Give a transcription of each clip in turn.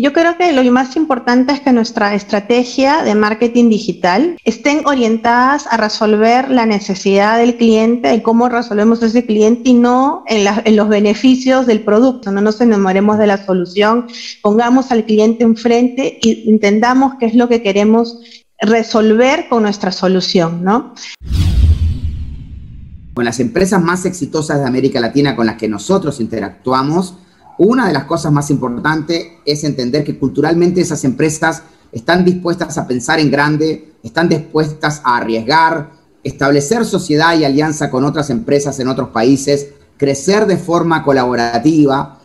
Yo creo que lo más importante es que nuestra estrategia de marketing digital estén orientadas a resolver la necesidad del cliente, de cómo resolvemos ese cliente y no en, los beneficios del producto. No nos enamoremos de la solución, pongamos al cliente enfrente y entendamos qué es lo que queremos resolver con nuestra solución, ¿no? Con las empresas más exitosas de América Latina con las que nosotros interactuamos, una de las cosas más importantes es entender que culturalmente esas empresas están dispuestas a pensar en grande, están dispuestas a arriesgar, establecer sociedad y alianza con otras empresas en otros países, crecer de forma colaborativa.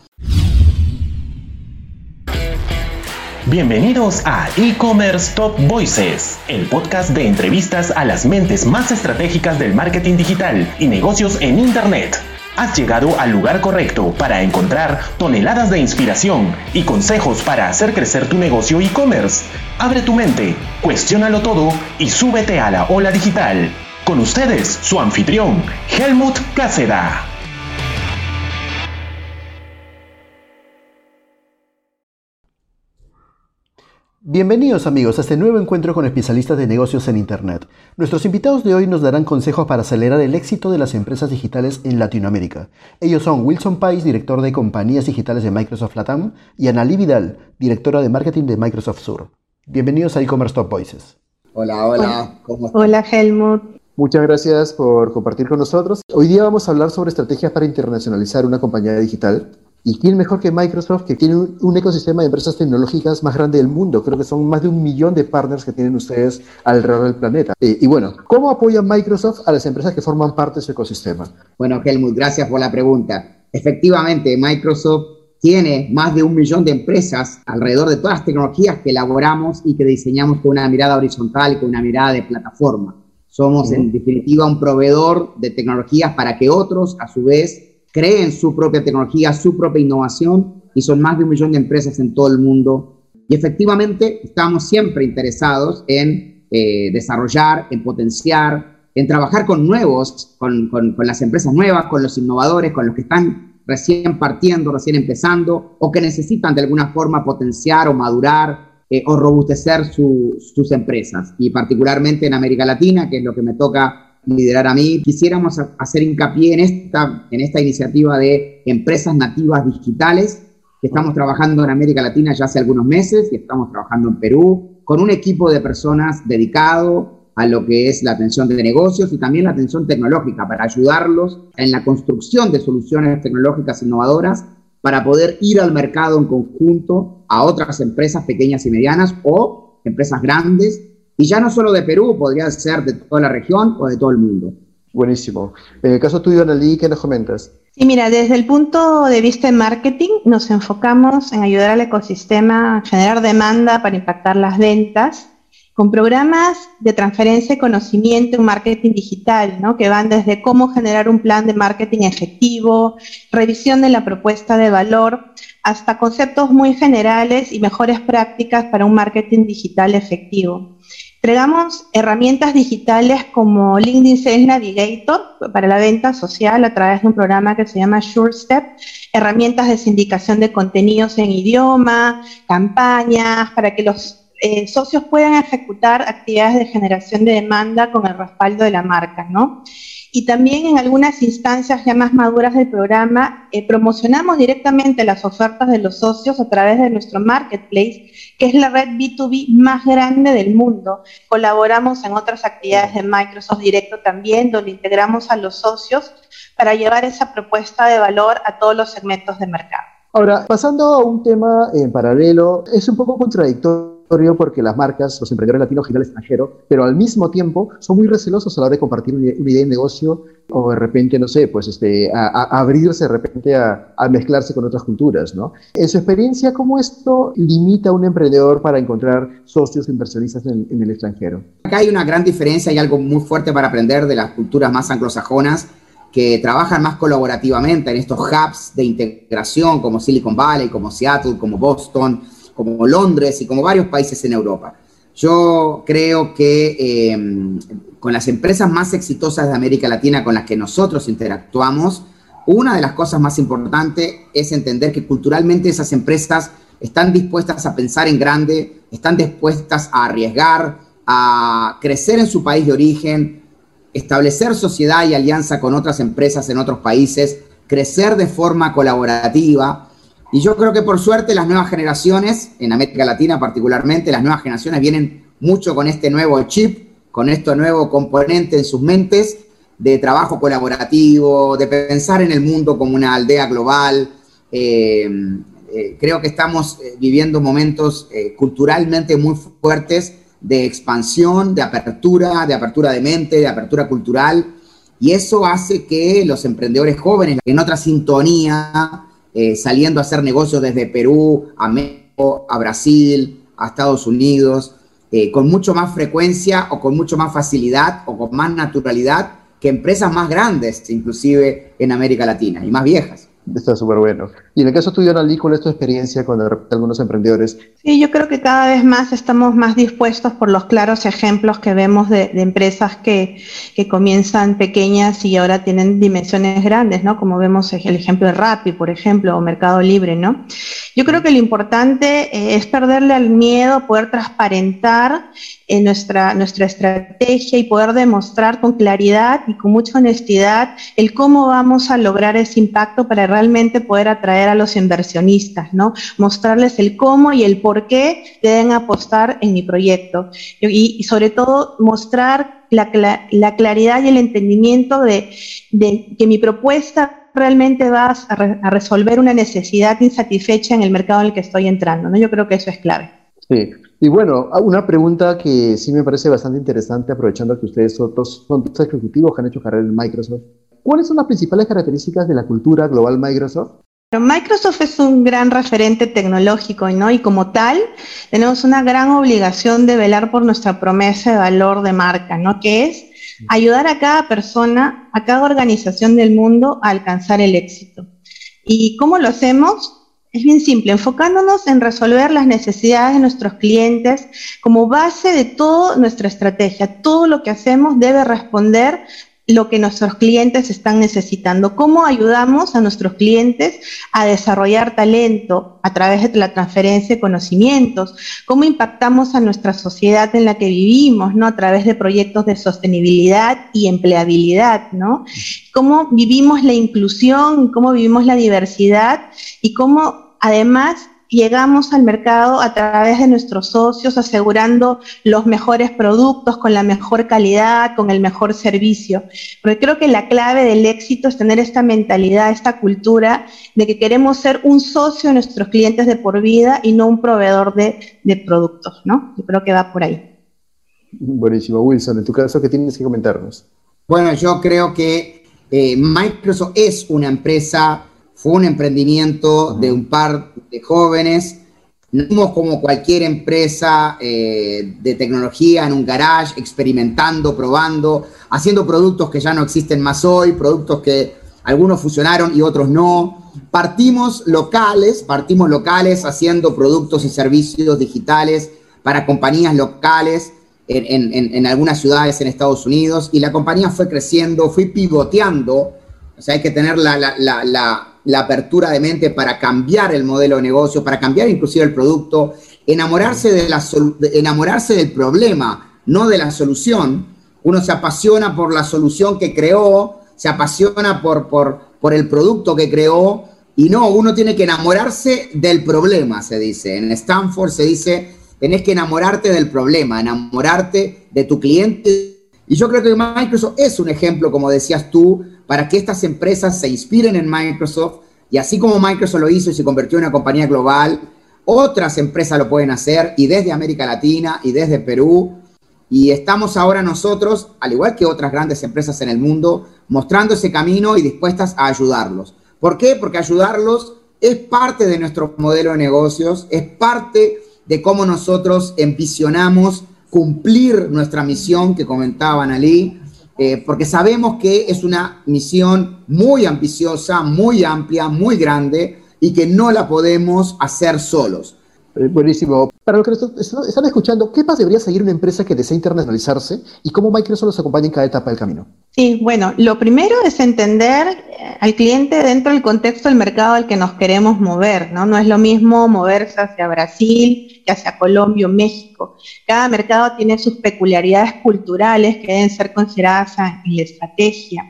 Bienvenidos a E-Commerce Top Voices, el podcast de entrevistas a las mentes más estratégicas del marketing digital y negocios en Internet. Has llegado al lugar correcto para encontrar toneladas de inspiración y consejos para hacer crecer tu negocio e-commerce. Abre tu mente, cuestiónalo todo y súbete a la ola digital. Con ustedes, su anfitrión, Helmut Cáceda. Bienvenidos amigos a este nuevo encuentro con especialistas de negocios en Internet. Nuestros invitados de hoy nos darán consejos para acelerar el éxito de las empresas digitales en Latinoamérica. Ellos son Wilson Pais, director de compañías digitales de Microsoft Latam, y Analí Vidal, directora de marketing de Microsoft Sur. Bienvenidos a e-commerce Top Voices. Hola, hola. ¿Cómo Hola, Helmut. Muchas gracias por compartir con nosotros. Hoy día vamos a hablar sobre estrategias para internacionalizar una compañía digital. ¿Y quién mejor que Microsoft, que tiene un, ecosistema de empresas tecnológicas más grande del mundo? Creo que son más de un millón de partners que tienen ustedes alrededor del planeta. Eh, y bueno, ¿cómo apoya Microsoft a las empresas que forman parte de su ecosistema? Bueno, Helmut, gracias por la pregunta. Efectivamente, Microsoft tiene más de un millón de empresas alrededor de todas las tecnologías que elaboramos y que diseñamos con una mirada horizontal y con una mirada de plataforma. Somos, en definitiva, un proveedor de tecnologías para que otros, a su vez, creen su propia tecnología, su propia innovación y son más de un millón de empresas en todo el mundo. Y efectivamente estamos siempre interesados en eh, desarrollar, en potenciar, en trabajar con nuevos, con, las empresas nuevas, con los innovadores, con los que están recién partiendo, recién empezando o que necesitan de alguna forma potenciar o madurar eh, o robustecer sus empresas. Y particularmente en América Latina, que es lo que me toca liderar a mí. Quisiéramos hacer hincapié en esta, en esta iniciativa de empresas nativas digitales que estamos trabajando en América Latina ya hace algunos meses y estamos trabajando en Perú con un equipo de personas dedicado a lo que es la atención de negocios y también la atención tecnológica para ayudarlos en la construcción de soluciones tecnológicas innovadoras para poder ir al mercado en conjunto a otras empresas pequeñas y medianas o empresas grandes y ya no solo de Perú, podría ser de toda la región o de todo el mundo. Buenísimo. En el caso tuyo, Analí, ¿qué nos comentas? Sí, mira, desde el punto de vista de marketing, nos enfocamos en ayudar al ecosistema a generar demanda para impactar las ventas con programas de transferencia de conocimiento en marketing digital, ¿no? que van desde cómo generar un plan de marketing efectivo, revisión de la propuesta de valor, hasta conceptos muy generales y mejores prácticas para un marketing digital efectivo. Entregamos herramientas digitales como LinkedIn Sales Navigator para la venta social a través de un programa que se llama SureStep, herramientas de sindicación de contenidos en idioma, campañas, para que los eh, socios puedan ejecutar actividades de generación de demanda con el respaldo de la marca, ¿no? Y también en algunas instancias ya más maduras del programa eh, promocionamos directamente las ofertas de los socios a través de nuestro marketplace, que es la red B2B más grande del mundo. Colaboramos en otras actividades de Microsoft Directo también, donde integramos a los socios para llevar esa propuesta de valor a todos los segmentos de mercado. Ahora, pasando a un tema en paralelo, es un poco contradictorio porque las marcas, los emprendedores latinos giran al extranjero, pero al mismo tiempo son muy recelosos a la hora de compartir una, idea de negocio o de repente, no sé, pues este, a, abrirse de repente a, mezclarse con otras culturas, ¿no? En su experiencia, ¿cómo esto limita a un emprendedor para encontrar socios inversionistas en, en el extranjero? Acá hay una gran diferencia y algo muy fuerte para aprender de las culturas más anglosajonas que trabajan más colaborativamente en estos hubs de integración como Silicon Valley, como Seattle, como Boston, como Londres y como varios países en Europa. Yo creo que em, con las empresas más exitosas de América Latina con las que nosotros interactuamos, una de las cosas más importantes es entender que culturalmente esas empresas están dispuestas a pensar en grande, están dispuestas a arriesgar, a crecer en su país de origen, establecer sociedad y alianza con otras empresas en otros países, crecer de forma colaborativa. Y yo creo que por suerte las nuevas generaciones, en América Latina particularmente, las nuevas generaciones vienen mucho con este nuevo chip, con este nuevo componente en sus mentes de trabajo colaborativo, de pensar en el mundo como una aldea global. Eh, eh, creo que estamos eh, viviendo momentos culturalmente muy fuertes de expansión, de apertura, de apertura de mente, de apertura cultural. Y eso hace que los emprendedores jóvenes, en otra sintonía, saliendo a hacer negocios desde Perú a México, a Brasil, a Estados Unidos, con mucho más frecuencia o con mucho más facilidad o con más naturalidad, que empresas más grandes, inclusive en América Latina, y más viejas. Está súper bueno. Y en el caso tuyo, Analí, ¿cuál es tu experiencia con algunos emprendedores? Sí, yo creo que cada vez más estamos más dispuestos por los claros ejemplos que vemos de, empresas que, que, comienzan pequeñas y ahora tienen dimensiones grandes, ¿no? Como vemos el ejemplo de Rappi, por ejemplo, o Mercado Libre, ¿no? Yo creo que lo importante eh, es perderle al miedo, poder transparentar en nuestra, nuestra estrategia y poder demostrar con claridad y con mucha honestidad el cómo vamos a lograr ese impacto para realmente poder atraer a los inversionistas, ¿no? Mostrarles el cómo y el por qué deben apostar en mi proyecto. Y, sobre todo mostrar la, la, claridad y el entendimiento de, de que mi propuesta realmente va a, a, resolver una necesidad insatisfecha en el mercado en el que estoy entrando, ¿no? Yo creo que eso es clave. Sí, y bueno, una pregunta que sí me parece bastante interesante, aprovechando que ustedes son dos, son dos ejecutivos que han hecho carrera en Microsoft. ¿Cuáles son las principales características de la cultura global Microsoft? Microsoft es un gran referente tecnológico ¿no? y como tal tenemos una gran obligación de velar por nuestra promesa de valor de marca, ¿no? que es ayudar a cada persona, a cada organización del mundo a alcanzar el éxito. ¿Y cómo lo hacemos? Es bien simple, enfocándonos en resolver las necesidades de nuestros clientes como base de toda nuestra estrategia. Todo lo que hacemos debe responder lo que nuestros clientes están necesitando. ¿Cómo ayudamos a nuestros clientes a desarrollar talento a través de la transferencia de conocimientos? ¿Cómo impactamos a nuestra sociedad en la que vivimos, ¿no? A través de proyectos de sostenibilidad y empleabilidad, ¿no? ¿Cómo vivimos la inclusión, cómo vivimos la diversidad y cómo además llegamos al mercado a través de nuestros socios asegurando los mejores productos con la mejor calidad, con el mejor servicio. Porque creo que la clave del éxito es tener esta mentalidad, esta cultura de que queremos ser un socio de nuestros clientes de por vida y no un proveedor de, productos, ¿no? Yo creo que va por ahí. Buenísimo, Wilson. En tu caso, ¿qué tienes que comentarnos? Bueno, yo creo que eh, Microsoft es una empresa fue un emprendimiento de un par de jóvenes. No fuimos como cualquier empresa eh, de tecnología en un garage, experimentando, probando, haciendo productos que ya no existen más hoy, productos que algunos fusionaron y otros no. Partimos locales, partimos locales haciendo productos y servicios digitales para compañías locales en, en algunas ciudades en Estados Unidos y la compañía fue creciendo, fue pivoteando o sea, hay que tener la, apertura de mente para cambiar el modelo de negocio, para cambiar inclusive el producto, enamorarse, de la, enamorarse del problema, no de la solución. Uno se apasiona por la solución que creó, se apasiona por, por, por el producto que creó, y no, uno tiene que enamorarse del problema, se dice. En Stanford se dice, tenés que enamorarte del problema, enamorarte de tu cliente. Y yo creo que Microsoft es un ejemplo, como decías tú, para que estas empresas se inspiren en Microsoft y así como Microsoft lo hizo y se convirtió en una compañía global, otras empresas lo pueden hacer y desde América Latina y desde Perú. Y estamos ahora nosotros, al igual que otras grandes empresas en el mundo, mostrando ese camino y dispuestas a ayudarlos. ¿Por qué? Porque ayudarlos es parte de nuestro modelo de negocios, es parte de cómo nosotros ambicionamos cumplir nuestra misión que comentaban allí eh, porque sabemos que es una misión muy ambiciosa, muy amplia, muy grande y que no la podemos hacer solos. Eh, buenísimo. Para los que están escuchando, ¿qué pasos debería seguir una empresa que desea internacionalizarse y cómo Microsoft los acompaña en cada etapa del camino? Sí, bueno, lo primero es entender eh, al cliente dentro del contexto del mercado al que nos queremos mover, ¿no? No es lo mismo moverse hacia Brasil que hacia Colombia o México. Cada mercado tiene sus peculiaridades culturales que deben ser consideradas en la estrategia.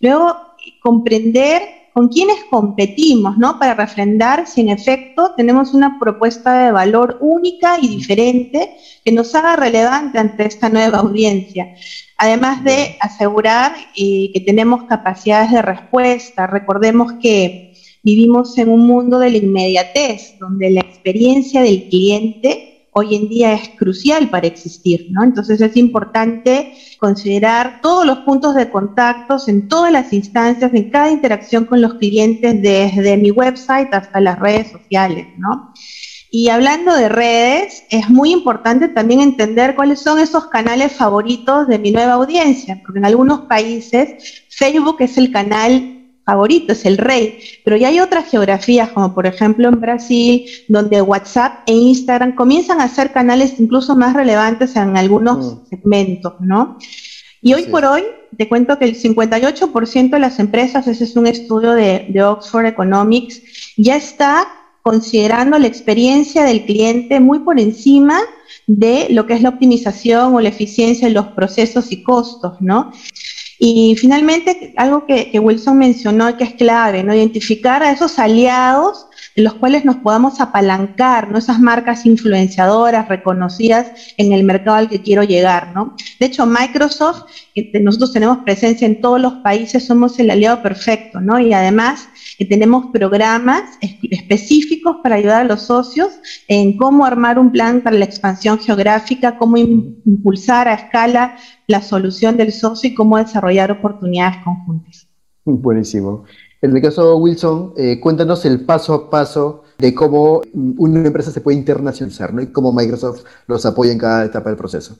Luego, comprender con quiénes competimos, ¿no? Para refrendar si en efecto tenemos una propuesta de valor única y diferente que nos haga relevante ante esta nueva audiencia. Además de asegurar eh, que tenemos capacidades de respuesta. Recordemos que vivimos en un mundo de la inmediatez, donde la experiencia del cliente hoy en día es crucial para existir, ¿no? Entonces es importante considerar todos los puntos de contactos en todas las instancias, en cada interacción con los clientes, desde mi website hasta las redes sociales, ¿no? Y hablando de redes, es muy importante también entender cuáles son esos canales favoritos de mi nueva audiencia, porque en algunos países Facebook es el canal favorito, es el rey, pero ya hay otras geografías, como por ejemplo en Brasil, donde WhatsApp e Instagram comienzan a ser canales incluso más relevantes en algunos mm. segmentos, ¿no? Y hoy por hoy, te cuento que el 58% de las empresas, ese es un estudio de, de Oxford Economics, ya está considerando la experiencia del cliente muy por encima de lo que es la optimización o la eficiencia de los procesos y costos, ¿no? Y finalmente, algo que, Wilson mencionó que es clave, ¿no? Identificar a esos aliados en los cuales nos podamos apalancar, ¿no? Esas marcas influenciadoras reconocidas en el mercado al que quiero llegar, ¿no? De hecho, Microsoft, nosotros tenemos presencia en todos los países, somos el aliado perfecto, ¿no? Y además que tenemos programas específicos para ayudar a los socios en cómo armar un plan para la expansión geográfica, cómo impulsar a escala la solución del socio y cómo desarrollar oportunidades conjuntas. Buenísimo. En el caso Wilson, eh, cuéntanos el paso a paso de cómo una empresa se puede internacionalizar ¿no? y cómo Microsoft los apoya en cada etapa del proceso.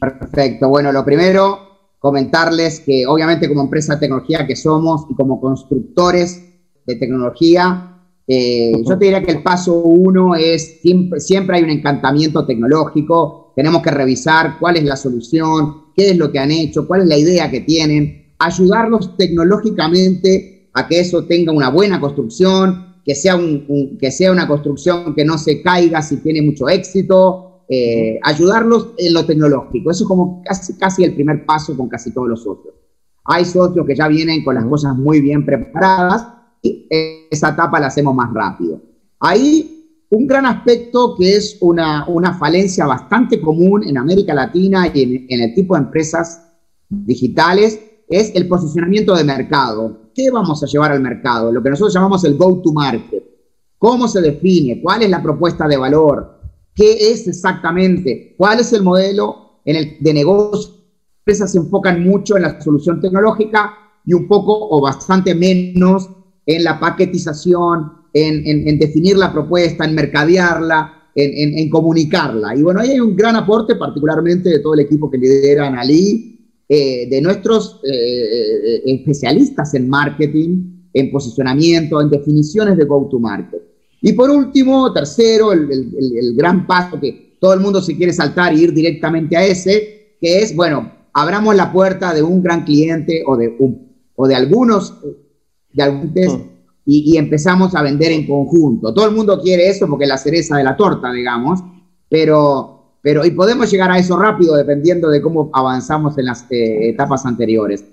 Perfecto. Bueno, lo primero, comentarles que obviamente como empresa de tecnología que somos y como constructores de tecnología, eh, yo te diría que el paso uno es siempre, siempre hay un encantamiento tecnológico, tenemos que revisar cuál es la solución, qué es lo que han hecho, cuál es la idea que tienen, ayudarlos tecnológicamente a que eso tenga una buena construcción, que sea, un, que sea una construcción que no se caiga si tiene mucho éxito, eh, ayudarlos en lo tecnológico. Eso es como casi, casi el primer paso con casi todos los socios. Hay socios que ya vienen con las cosas muy bien preparadas y esa etapa la hacemos más rápido. Hay un gran aspecto que es una, una falencia bastante común en América Latina y en, en el tipo de empresas digitales es el posicionamiento de mercado. ¿Qué vamos a llevar al mercado? Lo que nosotros llamamos el go-to-market. ¿Cómo se define? ¿Cuál es la propuesta de valor? qué es exactamente, cuál es el modelo en el, de negocio. Las empresas se enfocan mucho en la solución tecnológica y un poco o bastante menos en la paquetización, en, definir la propuesta, en mercadearla, en, comunicarla. Y bueno, ahí hay un gran aporte, particularmente de todo el equipo que lidera Analí, eh, de nuestros eh, eh, especialistas en marketing, en posicionamiento, en definiciones de go-to-market. Y por último, tercero, el, gran paso que todo el mundo se quiere saltar e ir directamente a ese, que es, bueno, abramos la puerta de un gran cliente o de, o de algunos, de algunos mm. y, y, empezamos a vender en conjunto. Todo el mundo quiere eso porque es la cereza de la torta, digamos, pero, pero y podemos llegar a eso rápido dependiendo de cómo avanzamos en las eh, etapas anteriores.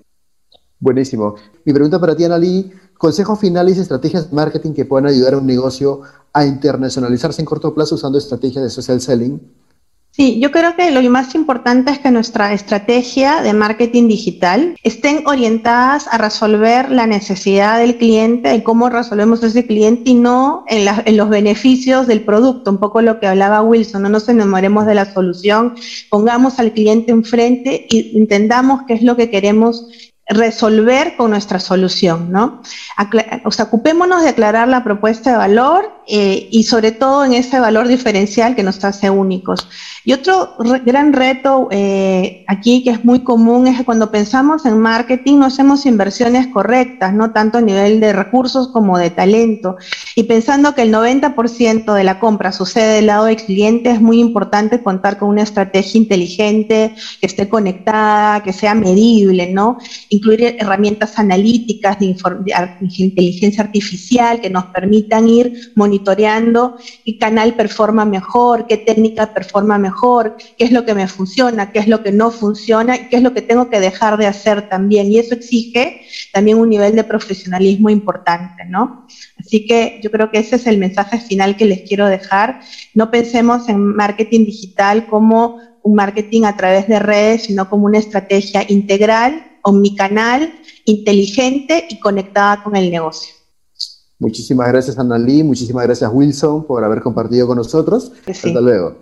Buenísimo. Mi pregunta para ti, Analí, Consejos finales y estrategias de marketing que puedan ayudar a un negocio a internacionalizarse en corto plazo usando estrategias de social selling. Sí, yo creo que lo más importante es que nuestra estrategia de marketing digital estén orientadas a resolver la necesidad del cliente, de cómo resolvemos ese cliente y no en, en, los beneficios del producto, un poco lo que hablaba Wilson, no nos enamoremos de la solución, pongamos al cliente enfrente y entendamos qué es lo que queremos resolver con nuestra solución, ¿no? o sea, ocupémonos de aclarar la propuesta de valor eh, y sobre todo en ese valor diferencial que nos hace únicos. Y otro gran reto eh, aquí que es muy común es que cuando pensamos en marketing no hacemos inversiones correctas, no tanto a nivel de recursos como de talento. Y pensando que el 90% de la compra sucede del lado del cliente, es muy importante contar con una estrategia inteligente, que esté conectada, que sea medible, ¿no? Incluir herramientas analíticas de, de inteligencia artificial que nos permitan ir monitoreando qué canal performa mejor, qué técnica performa mejor qué es lo que me funciona, qué es lo que no funciona y qué es lo que tengo que dejar de hacer también. Y eso exige también un nivel de profesionalismo importante, ¿no? Así que yo creo que ese es el mensaje final que les quiero dejar. No pensemos en marketing digital como un marketing a través de redes, sino como una estrategia integral, omnicanal, inteligente y conectada con el negocio. Muchísimas gracias, Annalí. Muchísimas gracias, Wilson, por haber compartido con nosotros. Hasta luego.